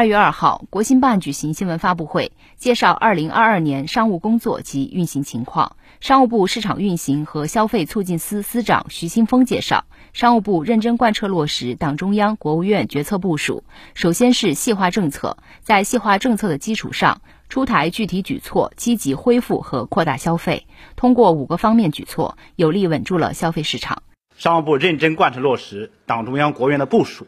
二月二号，国新办举行新闻发布会，介绍二零二二年商务工作及运行情况。商务部市场运行和消费促进司司长徐新峰介绍，商务部认真贯彻落实党中央、国务院决策部署。首先是细化政策，在细化政策的基础上，出台具体举措，积极恢复和扩大消费。通过五个方面举措，有力稳住了消费市场。商务部认真贯彻落实党中央、国务院的部署。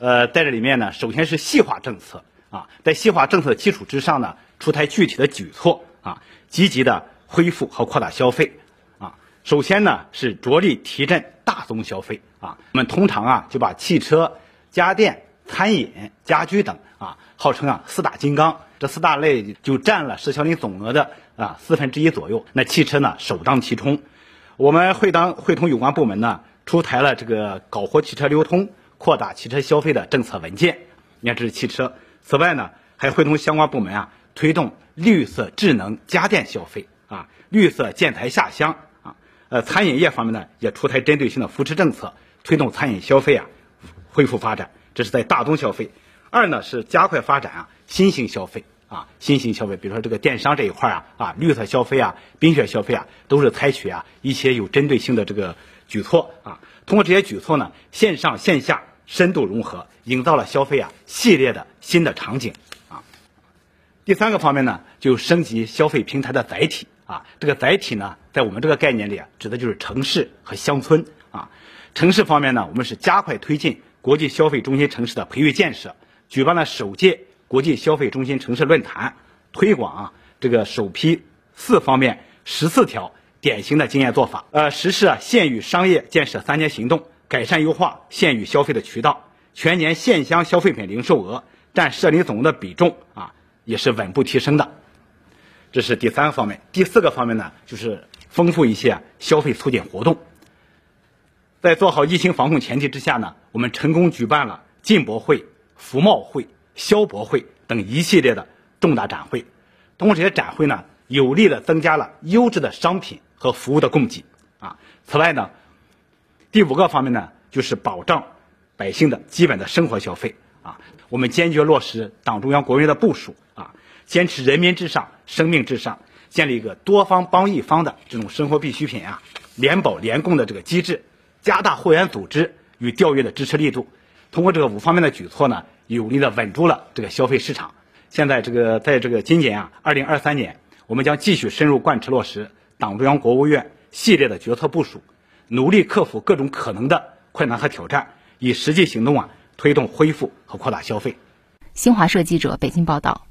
呃，在这里面呢，首先是细化政策啊，在细化政策基础之上呢，出台具体的举措啊，积极的恢复和扩大消费啊。首先呢，是着力提振大宗消费啊。我们通常啊，就把汽车、家电、餐饮、家居等啊，号称啊四大金刚，这四大类就占了市销零总额的啊四分之一左右。那汽车呢，首当其冲。我们会当会同有关部门呢，出台了这个搞活汽车流通。扩大汽车消费的政策文件，你看这是汽车。此外呢，还会同相关部门啊，推动绿色智能家电消费啊，绿色建材下乡啊。呃，餐饮业方面呢，也出台针对性的扶持政策，推动餐饮消费啊恢复发展。这是在大宗消费。二呢是加快发展啊新型消费啊新型消费，比如说这个电商这一块啊啊绿色消费啊冰雪消费啊，都是采取啊一些有针对性的这个举措啊。通过这些举措呢，线上线下。深度融合，营造了消费啊系列的新的场景啊。第三个方面呢，就升级消费平台的载体啊。这个载体呢，在我们这个概念里啊，指的就是城市和乡村啊。城市方面呢，我们是加快推进国际消费中心城市的培育建设，举办了首届国际消费中心城市论坛，推广啊这个首批四方面十四条典型的经验做法，呃，实施啊县域商业建设三年行动。改善优化县域消费的渠道，全年县乡消费品零售额占社零总额的比重啊，也是稳步提升的。这是第三个方面。第四个方面呢，就是丰富一些消费促进活动。在做好疫情防控前提之下呢，我们成功举办了进博会、服贸会、消博会等一系列的重大展会。通过这些展会呢，有力的增加了优质的商品和服务的供给啊。此外呢。第五个方面呢，就是保障百姓的基本的生活消费啊。我们坚决落实党中央、国务院的部署啊，坚持人民至上、生命至上，建立一个多方帮一方的这种生活必需品啊联保联供的这个机制，加大会员组织与调阅的支持力度。通过这个五方面的举措呢，有力的稳住了这个消费市场。现在这个在这个今年啊，二零二三年，我们将继续深入贯彻落实党中央、国务院系列的决策部署。努力克服各种可能的困难和挑战，以实际行动啊推动恢复和扩大消费。新华社记者北京报道。